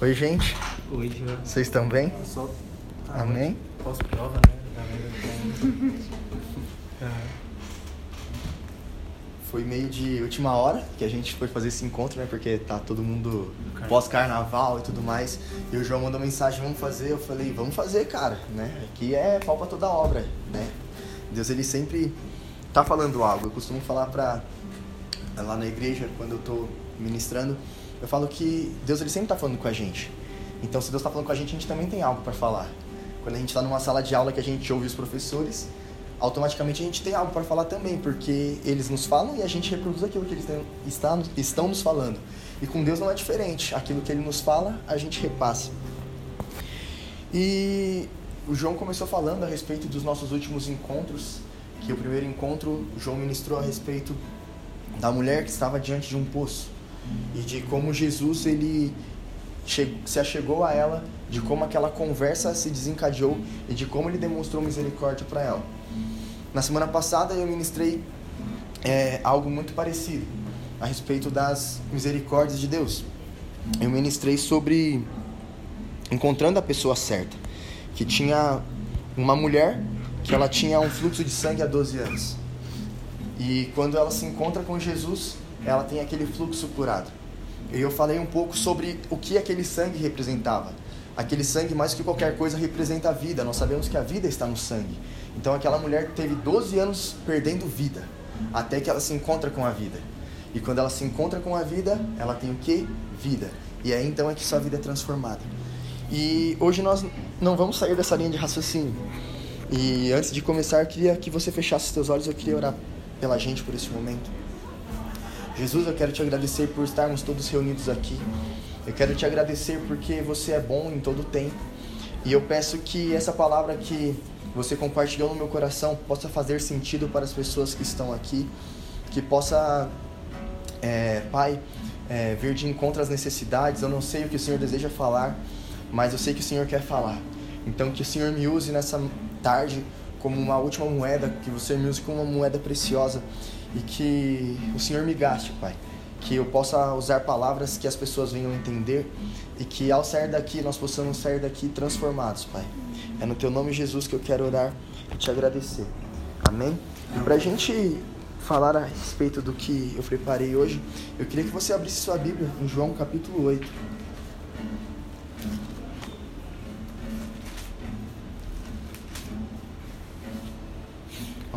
Oi, gente. Oi, Jean. Vocês estão bem? Só. Amém? Pós-prova, né? Tá- Foi meio de última hora que a gente foi fazer esse encontro, né? Porque tá todo mundo pós-carnaval e tudo mais. E o João mandou mensagem, vamos fazer. Eu falei, vamos fazer, cara, né? Aqui é pau pra toda obra, né? Deus, ele sempre tá falando algo. Eu costumo falar pra... Lá na igreja, quando eu tô ministrando, eu falo que Deus, ele sempre tá falando com a gente. Então, se Deus tá falando com a gente, a gente também tem algo para falar. Quando a gente tá numa sala de aula que a gente ouve os professores, automaticamente a gente tem algo para falar também, porque eles nos falam e a gente reproduz aquilo que eles têm, está, estão nos falando. E com Deus não é diferente. Aquilo que ele nos fala, a gente repassa. E o João começou falando a respeito dos nossos últimos encontros, que o primeiro encontro, o João ministrou a respeito da mulher que estava diante de um poço e de como Jesus ele se achegou a ela, de como aquela conversa se desencadeou e de como ele demonstrou misericórdia para ela. Na semana passada eu ministrei é, algo muito parecido a respeito das misericórdias de Deus. Eu ministrei sobre encontrando a pessoa certa, que tinha uma mulher que ela tinha um fluxo de sangue há 12 anos. E quando ela se encontra com Jesus, ela tem aquele fluxo curado. E eu falei um pouco sobre o que aquele sangue representava. Aquele sangue, mais que qualquer coisa, representa a vida. Nós sabemos que a vida está no sangue. Então aquela mulher teve 12 anos perdendo vida, até que ela se encontra com a vida. E quando ela se encontra com a vida, ela tem o que? Vida. E aí então é que sua vida é transformada. E hoje nós não vamos sair dessa linha de raciocínio. E antes de começar, eu queria que você fechasse seus olhos, eu queria orar pela gente por esse momento. Jesus, eu quero te agradecer por estarmos todos reunidos aqui. Eu quero te agradecer porque você é bom em todo tempo. E eu peço que essa palavra que você compartilhou no meu coração possa fazer sentido para as pessoas que estão aqui. Que possa, é, Pai, é, vir de encontro às necessidades. Eu não sei o que o Senhor deseja falar, mas eu sei que o Senhor quer falar. Então, que o Senhor me use nessa tarde como uma última moeda, que você me use como uma moeda preciosa e que o Senhor me gaste, Pai. Que eu possa usar palavras que as pessoas venham entender e que ao sair daqui nós possamos sair daqui transformados, Pai. É no Teu nome, Jesus, que eu quero orar e te agradecer. Amém? E para a gente falar a respeito do que eu preparei hoje, eu queria que você abrisse sua Bíblia em João capítulo 8.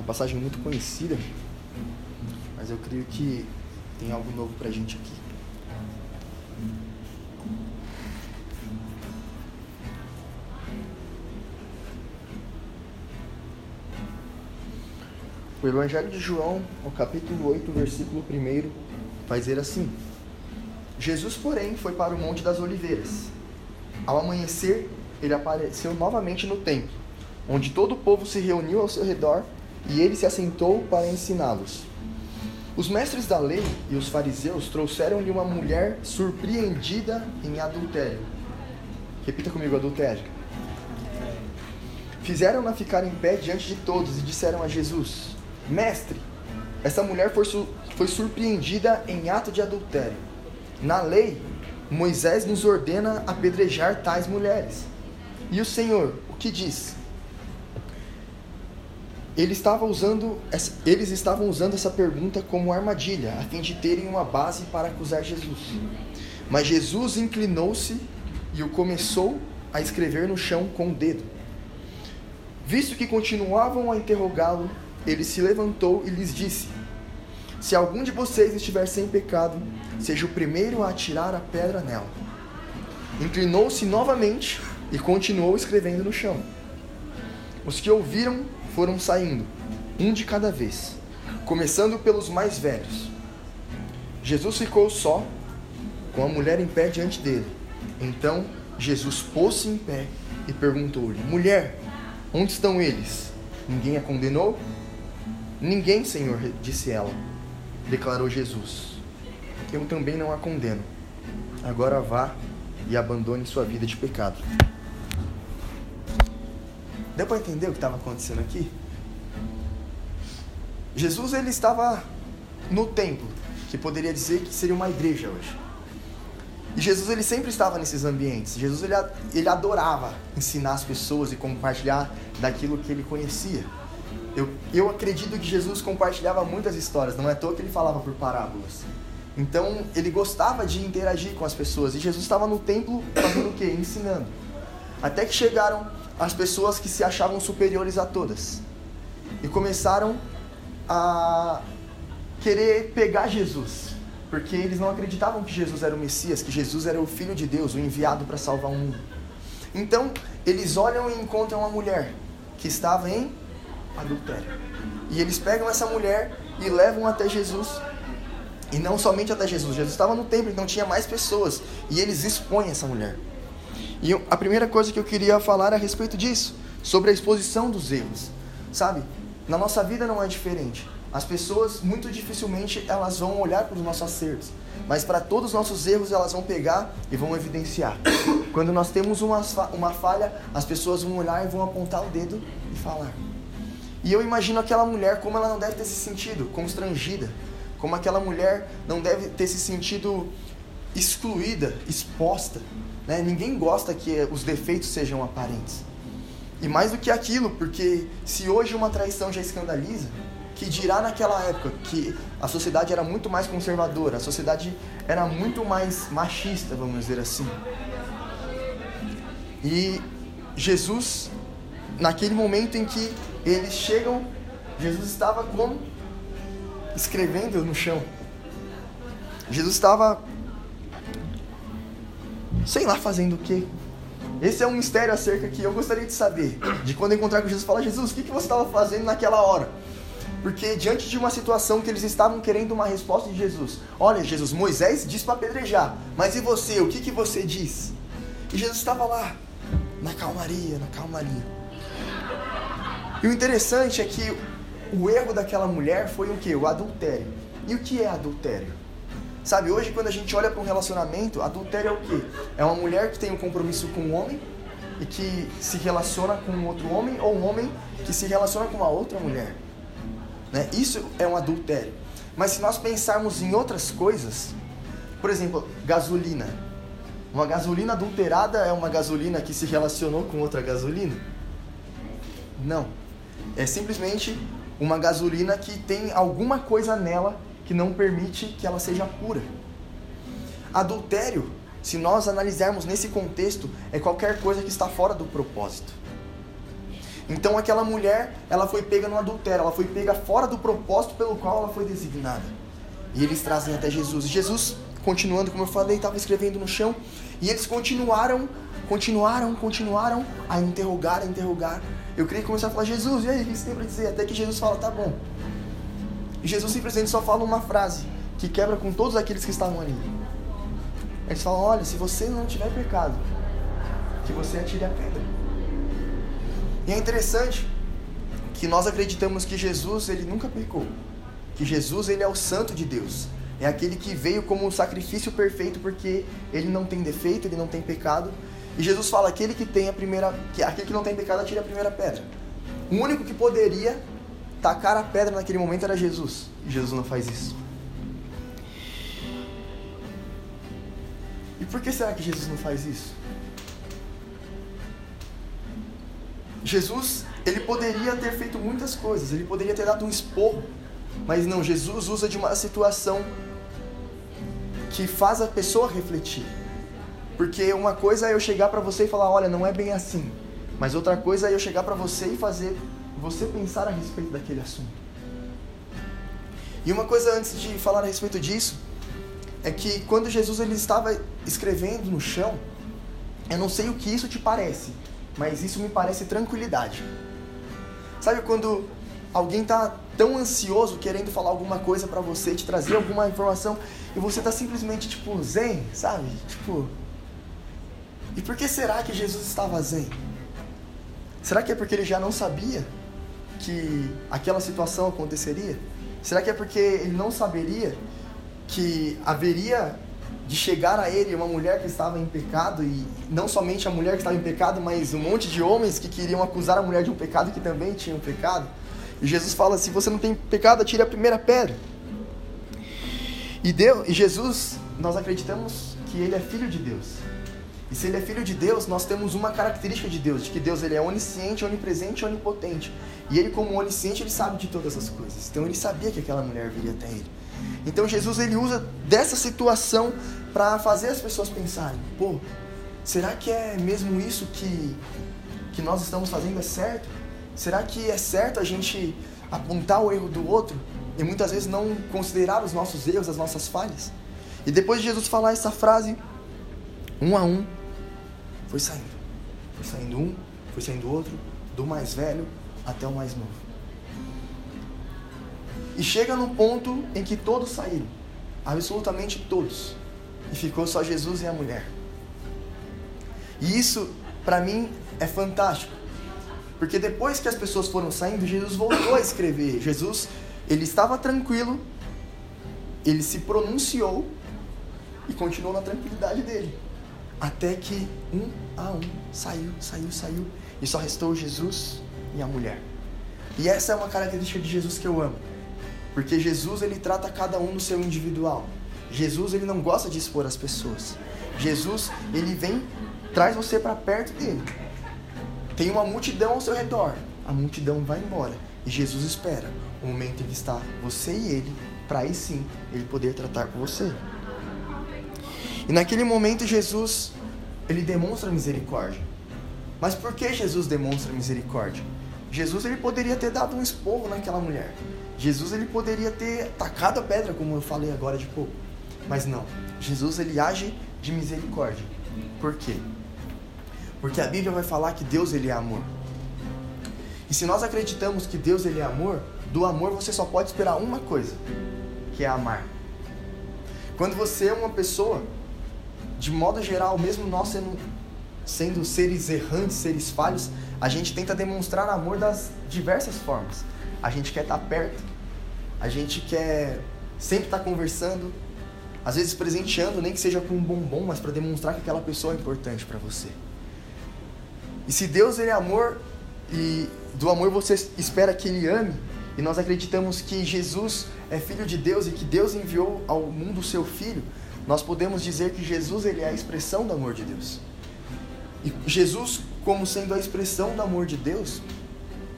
Uma passagem muito conhecida, mas eu creio que tem algo novo pra gente aqui. O Evangelho de João, no capítulo 8, versículo 1, vai dizer assim: Jesus, porém, foi para o Monte das Oliveiras. Ao amanhecer, ele apareceu novamente no templo, onde todo o povo se reuniu ao seu redor e ele se assentou para ensiná-los. Os mestres da lei e os fariseus trouxeram-lhe uma mulher surpreendida em adultério. Repita comigo: adultério. Fizeram-na ficar em pé diante de todos e disseram a Jesus: Mestre, essa mulher foi, foi surpreendida em ato de adultério. Na lei, Moisés nos ordena apedrejar tais mulheres. E o Senhor, o que diz? Ele estava usando eles estavam usando essa pergunta como armadilha, a fim de terem uma base para acusar Jesus. Mas Jesus inclinou-se e o começou a escrever no chão com o dedo. Visto que continuavam a interrogá-lo, ele se levantou e lhes disse: Se algum de vocês estiver sem pecado, seja o primeiro a atirar a pedra nela. Inclinou-se novamente e continuou escrevendo no chão. Os que ouviram foram saindo, um de cada vez, começando pelos mais velhos. Jesus ficou só, com a mulher em pé diante dele. Então Jesus pôs-se em pé e perguntou-lhe: Mulher, onde estão eles? Ninguém a condenou? Ninguém, Senhor, disse ela. Declarou Jesus: Eu também não a condeno. Agora vá e abandone sua vida de pecado. Deu para entender o que estava acontecendo aqui? Jesus ele estava no templo, que poderia dizer que seria uma igreja hoje. E Jesus ele sempre estava nesses ambientes. Jesus ele, ele adorava ensinar as pessoas e compartilhar daquilo que ele conhecia. Eu, eu acredito que Jesus compartilhava muitas histórias, não é à toa que ele falava por parábolas. Então ele gostava de interagir com as pessoas. E Jesus estava no templo fazendo o quê? Ensinando. Até que chegaram as pessoas que se achavam superiores a todas. E começaram a querer pegar Jesus. Porque eles não acreditavam que Jesus era o Messias, que Jesus era o Filho de Deus, o enviado para salvar o mundo. Então, eles olham e encontram uma mulher que estava em adultério. E eles pegam essa mulher e levam até Jesus. E não somente até Jesus, Jesus estava no templo, então tinha mais pessoas. E eles expõem essa mulher. E a primeira coisa que eu queria falar é a respeito disso, sobre a exposição dos erros. Sabe? Na nossa vida não é diferente. As pessoas muito dificilmente elas vão olhar para os nossos acertos, mas para todos os nossos erros elas vão pegar e vão evidenciar. Quando nós temos uma, uma falha, as pessoas vão olhar e vão apontar o dedo e falar. E eu imagino aquela mulher como ela não deve ter se sentido constrangida, como aquela mulher não deve ter se sentido excluída, exposta. Né? Ninguém gosta que os defeitos sejam aparentes. E mais do que aquilo, porque se hoje uma traição já escandaliza, que dirá naquela época que a sociedade era muito mais conservadora, a sociedade era muito mais machista, vamos dizer assim. E Jesus, naquele momento em que eles chegam, Jesus estava como? Escrevendo no chão. Jesus estava, sei lá, fazendo o quê? Esse é um mistério acerca que eu gostaria de saber. De quando encontrar com Jesus, falar: Jesus, o que, que você estava fazendo naquela hora? Porque diante de uma situação que eles estavam querendo uma resposta de Jesus. Olha, Jesus, Moisés diz para apedrejar. Mas e você? O que, que você diz? E Jesus estava lá, na calmaria, na calmaria. E o interessante é que o erro daquela mulher foi o que? O adultério. E o que é adultério? Sabe, hoje quando a gente olha para um relacionamento, adultério é o que? É uma mulher que tem um compromisso com um homem e que se relaciona com um outro homem, ou um homem que se relaciona com uma outra mulher. Né? Isso é um adultério. Mas se nós pensarmos em outras coisas, por exemplo, gasolina. Uma gasolina adulterada é uma gasolina que se relacionou com outra gasolina? Não. É simplesmente uma gasolina que tem alguma coisa nela que não permite que ela seja pura. Adultério, se nós analisarmos nesse contexto, é qualquer coisa que está fora do propósito. Então aquela mulher, ela foi pega no adultério, ela foi pega fora do propósito pelo qual ela foi designada. E eles trazem até Jesus. Jesus, continuando, como eu falei, estava escrevendo no chão, e eles continuaram, continuaram, continuaram a interrogar, a interrogar, eu queria começar a falar, Jesus, e aí, o que você tem para dizer? Até que Jesus fala, tá bom. E Jesus simplesmente só fala uma frase que quebra com todos aqueles que estavam ali. Eles falam, olha, se você não tiver pecado, que você atire a pedra. E é interessante que nós acreditamos que Jesus, ele nunca pecou. Que Jesus, ele é o santo de Deus. É aquele que veio como um sacrifício perfeito porque ele não tem defeito, ele não tem pecado e Jesus fala: aquele que tem a primeira, que aquele que não tem pecado atire a primeira pedra. O único que poderia tacar a pedra naquele momento era Jesus. Jesus não faz isso. E por que será que Jesus não faz isso? Jesus, ele poderia ter feito muitas coisas, ele poderia ter dado um esporro, mas não, Jesus usa de uma situação que faz a pessoa refletir. Porque uma coisa é eu chegar para você e falar, olha, não é bem assim. Mas outra coisa é eu chegar para você e fazer você pensar a respeito daquele assunto. E uma coisa antes de falar a respeito disso é que quando Jesus ele estava escrevendo no chão, eu não sei o que isso te parece, mas isso me parece tranquilidade. Sabe quando alguém está tão ansioso querendo falar alguma coisa para você, te trazer alguma informação e você está simplesmente tipo zen, sabe? Tipo, e por que será que Jesus estava zen? Será que é porque ele já não sabia que aquela situação aconteceria? Será que é porque ele não saberia que haveria de chegar a ele uma mulher que estava em pecado e não somente a mulher que estava em pecado, mas um monte de homens que queriam acusar a mulher de um pecado que também tinham pecado? E Jesus fala: se você não tem pecado, atire a primeira pedra. E Deus, e Jesus, nós acreditamos que ele é filho de Deus. E se ele é filho de Deus, nós temos uma característica de Deus, de que Deus ele é onisciente, onipresente onipotente. E ele como onisciente, ele sabe de todas as coisas. Então ele sabia que aquela mulher viria até ele. Então Jesus ele usa dessa situação para fazer as pessoas pensarem, pô, será que é mesmo isso que que nós estamos fazendo é certo? Será que é certo a gente apontar o erro do outro e muitas vezes não considerar os nossos erros, as nossas falhas? E depois de Jesus falar essa frase, um a um, foi saindo. Foi saindo um, foi saindo outro, do mais velho até o mais novo. E chega no ponto em que todos saíram, absolutamente todos. E ficou só Jesus e a mulher. E isso, para mim, é fantástico. Porque depois que as pessoas foram saindo, Jesus voltou a escrever. Jesus, ele estava tranquilo, ele se pronunciou e continuou na tranquilidade dele. Até que um a um saiu, saiu, saiu. E só restou Jesus e a mulher. E essa é uma característica de Jesus que eu amo. Porque Jesus ele trata cada um no seu individual. Jesus ele não gosta de expor as pessoas. Jesus ele vem, traz você para perto dele. Tem uma multidão ao seu redor. A multidão vai embora. E Jesus espera o momento em que está você e ele, para aí sim ele poder tratar com você. E naquele momento Jesus, ele demonstra misericórdia. Mas por que Jesus demonstra misericórdia? Jesus ele poderia ter dado um esporro naquela mulher. Jesus ele poderia ter tacado a pedra, como eu falei agora de pouco. Mas não. Jesus ele age de misericórdia. Por quê? Porque a Bíblia vai falar que Deus ele é amor. E se nós acreditamos que Deus ele é amor, do amor você só pode esperar uma coisa, que é amar. Quando você é uma pessoa de modo geral, mesmo nós sendo, sendo seres errantes, seres falhos, a gente tenta demonstrar amor das diversas formas. A gente quer estar perto, a gente quer sempre estar conversando, às vezes presenteando, nem que seja com um bombom, mas para demonstrar que aquela pessoa é importante para você. E se Deus ele é amor e do amor você espera que ele ame, e nós acreditamos que Jesus é filho de Deus e que Deus enviou ao mundo o seu filho, nós podemos dizer que Jesus ele é a expressão do amor de Deus. E Jesus, como sendo a expressão do amor de Deus,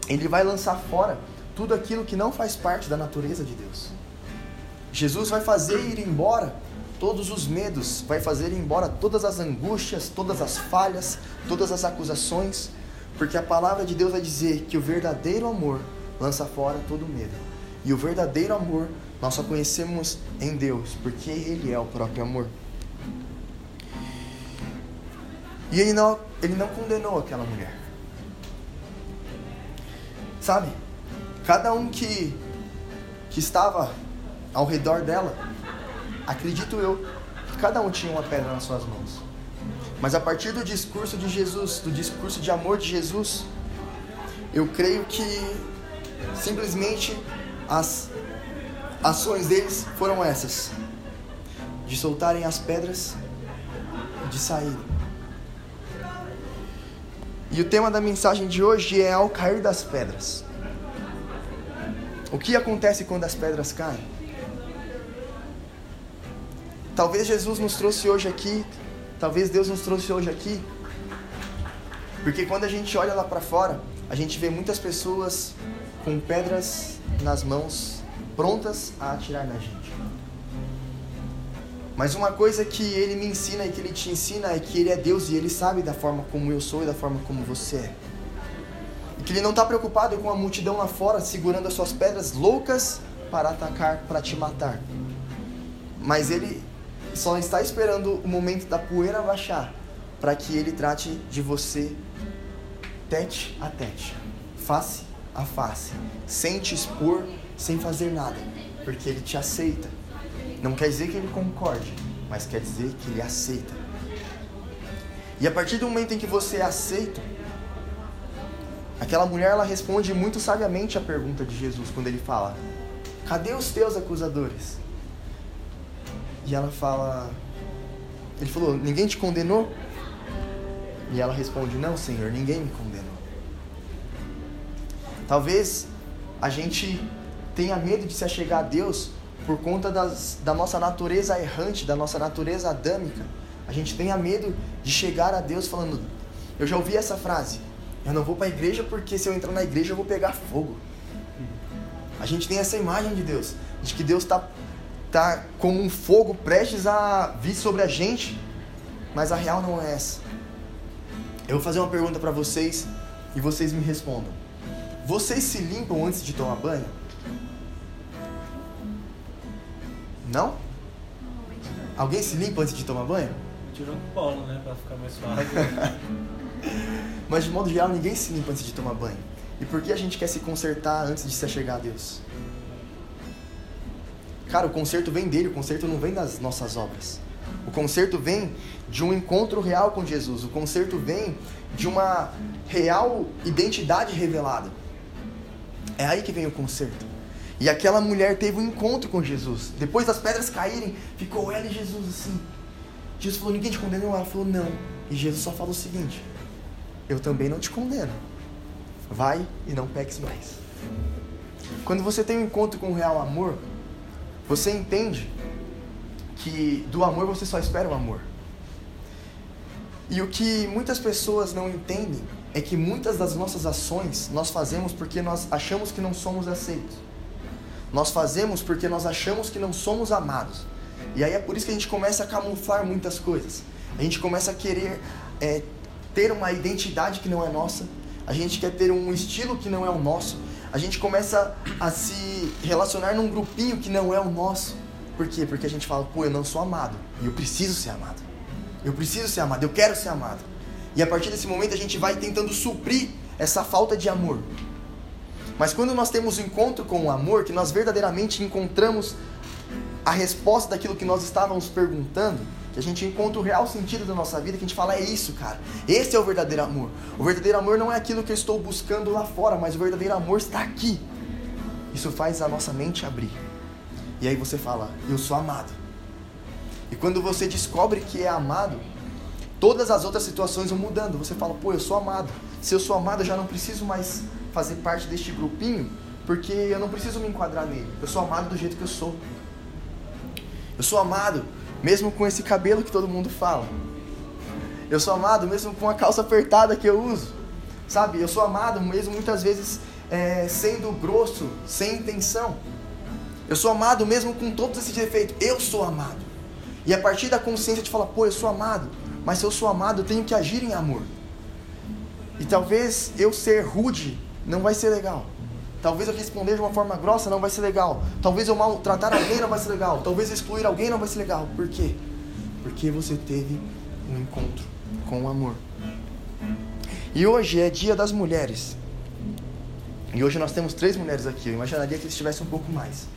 ele vai lançar fora tudo aquilo que não faz parte da natureza de Deus. Jesus vai fazer ir embora todos os medos, vai fazer ir embora todas as angústias, todas as falhas, todas as acusações, porque a palavra de Deus vai dizer que o verdadeiro amor lança fora todo medo. E o verdadeiro amor nós só conhecemos em Deus, porque Ele é o próprio amor. E ele não, ele não condenou aquela mulher. Sabe? Cada um que, que estava ao redor dela, acredito eu, que cada um tinha uma pedra nas suas mãos. Mas a partir do discurso de Jesus, do discurso de amor de Jesus, eu creio que simplesmente as ações deles foram essas: de soltarem as pedras e de sair. E o tema da mensagem de hoje é ao cair das pedras. O que acontece quando as pedras caem? Talvez Jesus nos trouxe hoje aqui, talvez Deus nos trouxe hoje aqui, porque quando a gente olha lá para fora, a gente vê muitas pessoas com pedras nas mãos prontas a atirar na gente. Mas uma coisa que ele me ensina e que ele te ensina é que ele é Deus e ele sabe da forma como eu sou e da forma como você é. E que ele não está preocupado com a multidão lá fora segurando as suas pedras loucas para atacar, para te matar. Mas ele só está esperando o momento da poeira baixar para que ele trate de você tete a tete, face a face, sem te expor sem fazer nada, porque ele te aceita. Não quer dizer que ele concorde, mas quer dizer que ele aceita. E a partir do momento em que você aceita, aquela mulher ela responde muito sabiamente a pergunta de Jesus quando ele fala: Cadê os teus acusadores? E ela fala: Ele falou: Ninguém te condenou? E ela responde: Não, Senhor, ninguém me condenou. Talvez a gente tenha medo de se achegar a Deus por conta das, da nossa natureza errante, da nossa natureza adâmica, A gente tenha medo de chegar a Deus falando, eu já ouvi essa frase, eu não vou para a igreja porque se eu entrar na igreja eu vou pegar fogo. A gente tem essa imagem de Deus, de que Deus está tá como um fogo prestes a vir sobre a gente, mas a real não é essa. Eu vou fazer uma pergunta para vocês e vocês me respondam. Vocês se limpam antes de tomar banho? Não? Alguém se limpa antes de tomar banho? Tirou o polo, né? Pra ficar mais suave. Mas de modo geral, ninguém se limpa antes de tomar banho. E por que a gente quer se consertar antes de se achegar a Deus? Cara, o conserto vem dele, o conserto não vem das nossas obras. O conserto vem de um encontro real com Jesus. O conserto vem de uma real identidade revelada. É aí que vem o conserto. E aquela mulher teve um encontro com Jesus. Depois das pedras caírem, ficou ela e Jesus assim. Jesus falou: Ninguém te condenou? Ela falou: Não. E Jesus só falou o seguinte: Eu também não te condeno. Vai e não peques mais. Quando você tem um encontro com o real amor, você entende que do amor você só espera o amor. E o que muitas pessoas não entendem é que muitas das nossas ações nós fazemos porque nós achamos que não somos aceitos. Nós fazemos porque nós achamos que não somos amados. E aí é por isso que a gente começa a camuflar muitas coisas. A gente começa a querer é, ter uma identidade que não é nossa. A gente quer ter um estilo que não é o nosso. A gente começa a se relacionar num grupinho que não é o nosso. Por quê? Porque a gente fala, pô, eu não sou amado. E eu preciso ser amado. Eu preciso ser amado, eu quero ser amado. E a partir desse momento a gente vai tentando suprir essa falta de amor. Mas quando nós temos o um encontro com o amor, que nós verdadeiramente encontramos a resposta daquilo que nós estávamos perguntando, que a gente encontra o real sentido da nossa vida, que a gente fala, é isso, cara. Esse é o verdadeiro amor. O verdadeiro amor não é aquilo que eu estou buscando lá fora, mas o verdadeiro amor está aqui. Isso faz a nossa mente abrir. E aí você fala, eu sou amado. E quando você descobre que é amado, todas as outras situações vão mudando. Você fala, pô, eu sou amado. Se eu sou amado, eu já não preciso mais fazer parte deste grupinho, porque eu não preciso me enquadrar nele. Eu sou amado do jeito que eu sou. Eu sou amado mesmo com esse cabelo que todo mundo fala. Eu sou amado mesmo com a calça apertada que eu uso. Sabe? Eu sou amado mesmo muitas vezes é, sendo grosso, sem intenção. Eu sou amado mesmo com todos esses defeitos. Eu sou amado. E a partir da consciência de falar, pô, eu sou amado. Mas se eu sou amado, eu tenho que agir em amor. E talvez eu ser rude não vai ser legal. Talvez eu responder de uma forma grossa não vai ser legal. Talvez eu maltratar alguém não vai ser legal. Talvez eu excluir alguém não vai ser legal. Por quê? Porque você teve um encontro com o amor. E hoje é dia das mulheres. E hoje nós temos três mulheres aqui. Eu imaginaria que eles tivessem um pouco mais.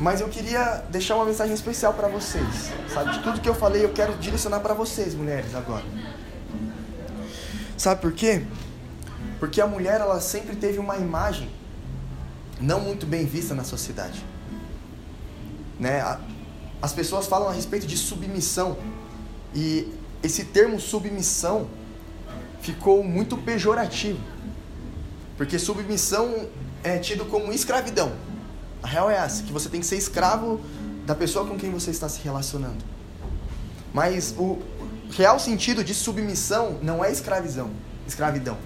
Mas eu queria deixar uma mensagem especial para vocês. Sabe, de tudo que eu falei, eu quero direcionar para vocês, mulheres, agora. Sabe por quê? Porque a mulher ela sempre teve uma imagem não muito bem vista na sociedade. Né? As pessoas falam a respeito de submissão e esse termo submissão ficou muito pejorativo. Porque submissão é tido como escravidão. A real é essa, que você tem que ser escravo da pessoa com quem você está se relacionando. Mas o real sentido de submissão não é escravidão, escravidão.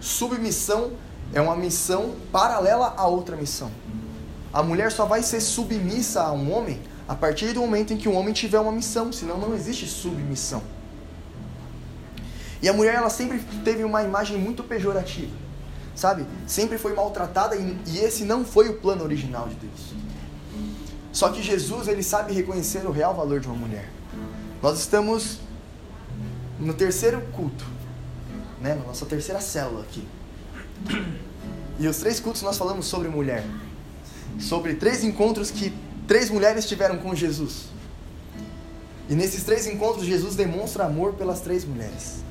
Submissão é uma missão paralela a outra missão. A mulher só vai ser submissa a um homem a partir do momento em que o homem tiver uma missão, senão não existe submissão. E a mulher ela sempre teve uma imagem muito pejorativa, sabe? Sempre foi maltratada e, e esse não foi o plano original de Deus. Só que Jesus ele sabe reconhecer o real valor de uma mulher. Nós estamos no terceiro culto né, na nossa terceira célula aqui. E os três cultos nós falamos sobre mulher. Sobre três encontros que três mulheres tiveram com Jesus. E nesses três encontros, Jesus demonstra amor pelas três mulheres.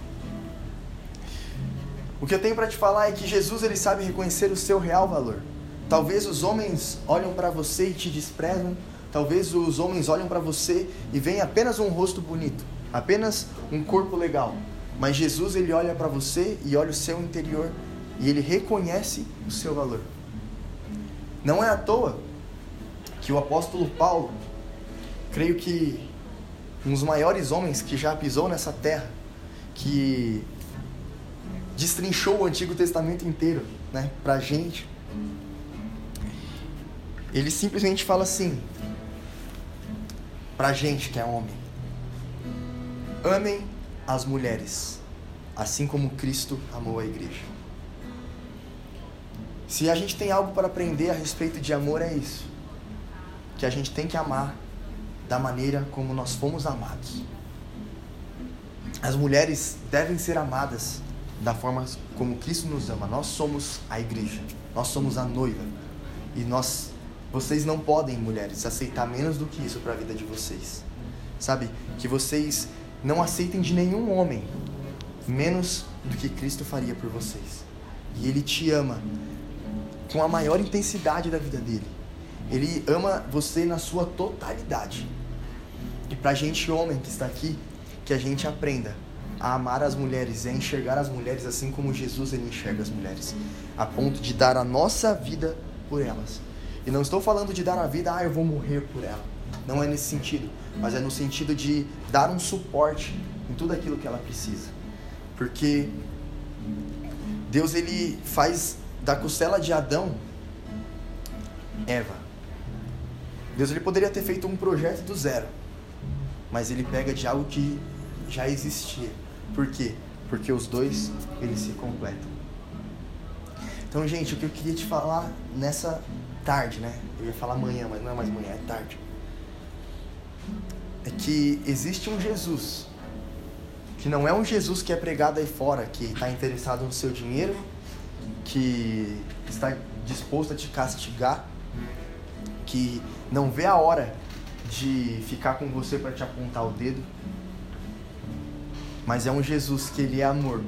O que eu tenho para te falar é que Jesus ele sabe reconhecer o seu real valor. Talvez os homens olham para você e te desprezam. Talvez os homens olham para você e veem apenas um rosto bonito, apenas um corpo legal. Mas Jesus ele olha para você e olha o seu interior e ele reconhece o seu valor. Não é à toa que o apóstolo Paulo, creio que um dos maiores homens que já pisou nessa terra, que destrinchou o Antigo Testamento inteiro, né, pra gente. Ele simplesmente fala assim, pra gente que é homem: Amem as mulheres, assim como Cristo amou a igreja. Se a gente tem algo para aprender a respeito de amor, é isso. Que a gente tem que amar da maneira como nós fomos amados. As mulheres devem ser amadas da forma como Cristo nos ama. Nós somos a igreja, nós somos a noiva. E nós, vocês não podem, mulheres, aceitar menos do que isso para a vida de vocês. Sabe? Que vocês não aceitem de nenhum homem menos do que Cristo faria por vocês. E Ele te ama com a maior intensidade da vida dele. Ele ama você na sua totalidade. E pra gente, homem que está aqui, que a gente aprenda a amar as mulheres a enxergar as mulheres assim como Jesus ele enxerga as mulheres, a ponto de dar a nossa vida por elas. E não estou falando de dar a vida, ah, eu vou morrer por ela. Não é nesse sentido, mas é no sentido de dar um suporte em tudo aquilo que ela precisa. Porque Deus ele faz da costela de Adão Eva. Deus ele poderia ter feito um projeto do zero, mas ele pega de algo que já existia. Por quê? Porque os dois eles se completam. Então, gente, o que eu queria te falar nessa tarde, né? Eu ia falar amanhã, mas não é mais manhã, é tarde. É que existe um Jesus que não é um Jesus que é pregado aí fora, que está interessado no seu dinheiro, que está disposto a te castigar, que não vê a hora de ficar com você para te apontar o dedo, mas é um Jesus que ele é amor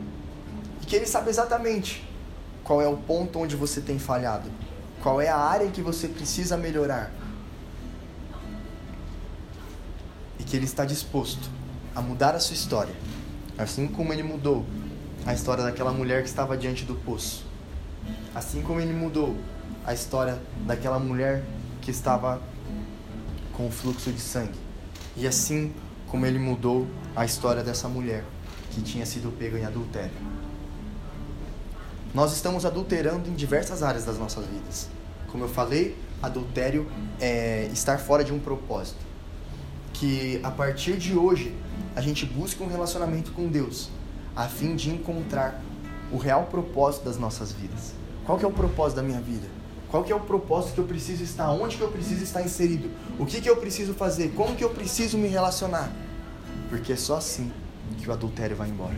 e que ele sabe exatamente qual é o ponto onde você tem falhado, qual é a área que você precisa melhorar. E que ele está disposto a mudar a sua história, assim como ele mudou a história daquela mulher que estava diante do poço. Assim como ele mudou a história daquela mulher que estava com o fluxo de sangue. E assim como ele mudou a história dessa mulher que tinha sido pega em adultério. Nós estamos adulterando em diversas áreas das nossas vidas. Como eu falei, adultério é estar fora de um propósito. Que a partir de hoje a gente busque um relacionamento com Deus, a fim de encontrar o real propósito das nossas vidas. Qual que é o propósito da minha vida? Qual que é o propósito que eu preciso estar? Onde que eu preciso estar inserido? O que que eu preciso fazer? Como que eu preciso me relacionar? Porque é só assim que o adultério vai embora.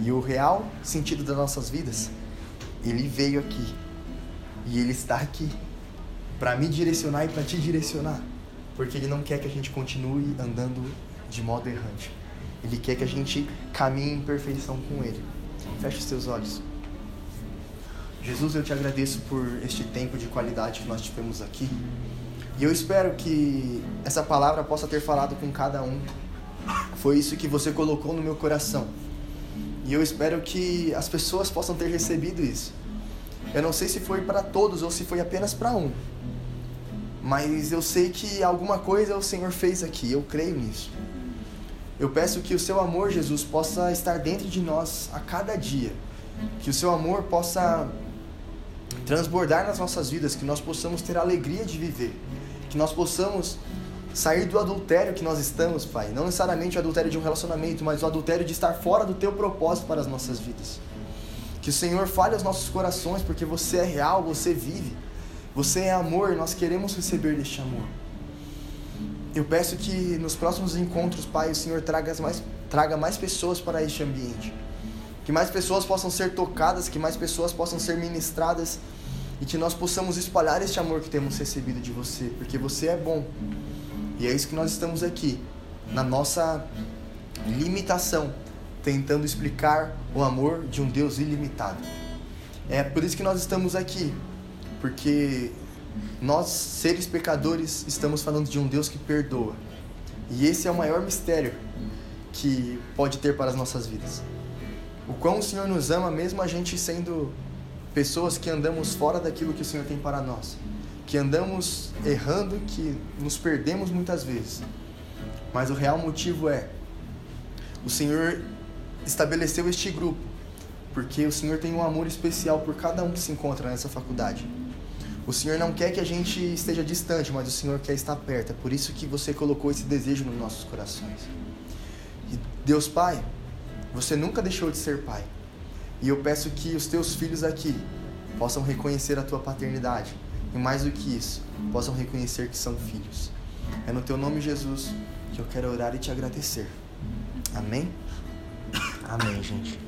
E o real sentido das nossas vidas, ele veio aqui. E ele está aqui para me direcionar e para te direcionar, porque ele não quer que a gente continue andando de modo errante. Ele quer que a gente caminhe em perfeição com ele. Feche os teus olhos. Jesus, eu te agradeço por este tempo de qualidade que nós tivemos aqui. E eu espero que essa palavra possa ter falado com cada um. Foi isso que você colocou no meu coração. E eu espero que as pessoas possam ter recebido isso. Eu não sei se foi para todos ou se foi apenas para um. Mas eu sei que alguma coisa o Senhor fez aqui. Eu creio nisso. Eu peço que o seu amor, Jesus, possa estar dentro de nós a cada dia. Que o seu amor possa transbordar nas nossas vidas, que nós possamos ter a alegria de viver, que nós possamos sair do adultério que nós estamos, Pai. Não necessariamente o adultério de um relacionamento, mas o adultério de estar fora do teu propósito para as nossas vidas. Que o Senhor fale aos nossos corações, porque você é real, você vive. Você é amor, nós queremos receber deste amor. Eu peço que nos próximos encontros, Pai, o Senhor traga mais, traga mais pessoas para este ambiente. Que mais pessoas possam ser tocadas, que mais pessoas possam ser ministradas e que nós possamos espalhar este amor que temos recebido de você, porque você é bom. E é isso que nós estamos aqui, na nossa limitação, tentando explicar o amor de um Deus ilimitado. É por isso que nós estamos aqui, porque nós, seres pecadores, estamos falando de um Deus que perdoa. E esse é o maior mistério que pode ter para as nossas vidas o quão o Senhor nos ama, mesmo a gente sendo pessoas que andamos fora daquilo que o Senhor tem para nós, que andamos errando, que nos perdemos muitas vezes. Mas o real motivo é: o Senhor estabeleceu este grupo porque o Senhor tem um amor especial por cada um que se encontra nessa faculdade. O Senhor não quer que a gente esteja distante, mas o Senhor quer estar perto. É por isso que você colocou esse desejo nos nossos corações. E Deus Pai, você nunca deixou de ser Pai. E eu peço que os teus filhos aqui possam reconhecer a tua paternidade. E mais do que isso, possam reconhecer que são filhos. É no teu nome, Jesus, que eu quero orar e te agradecer. Amém? Amém, gente.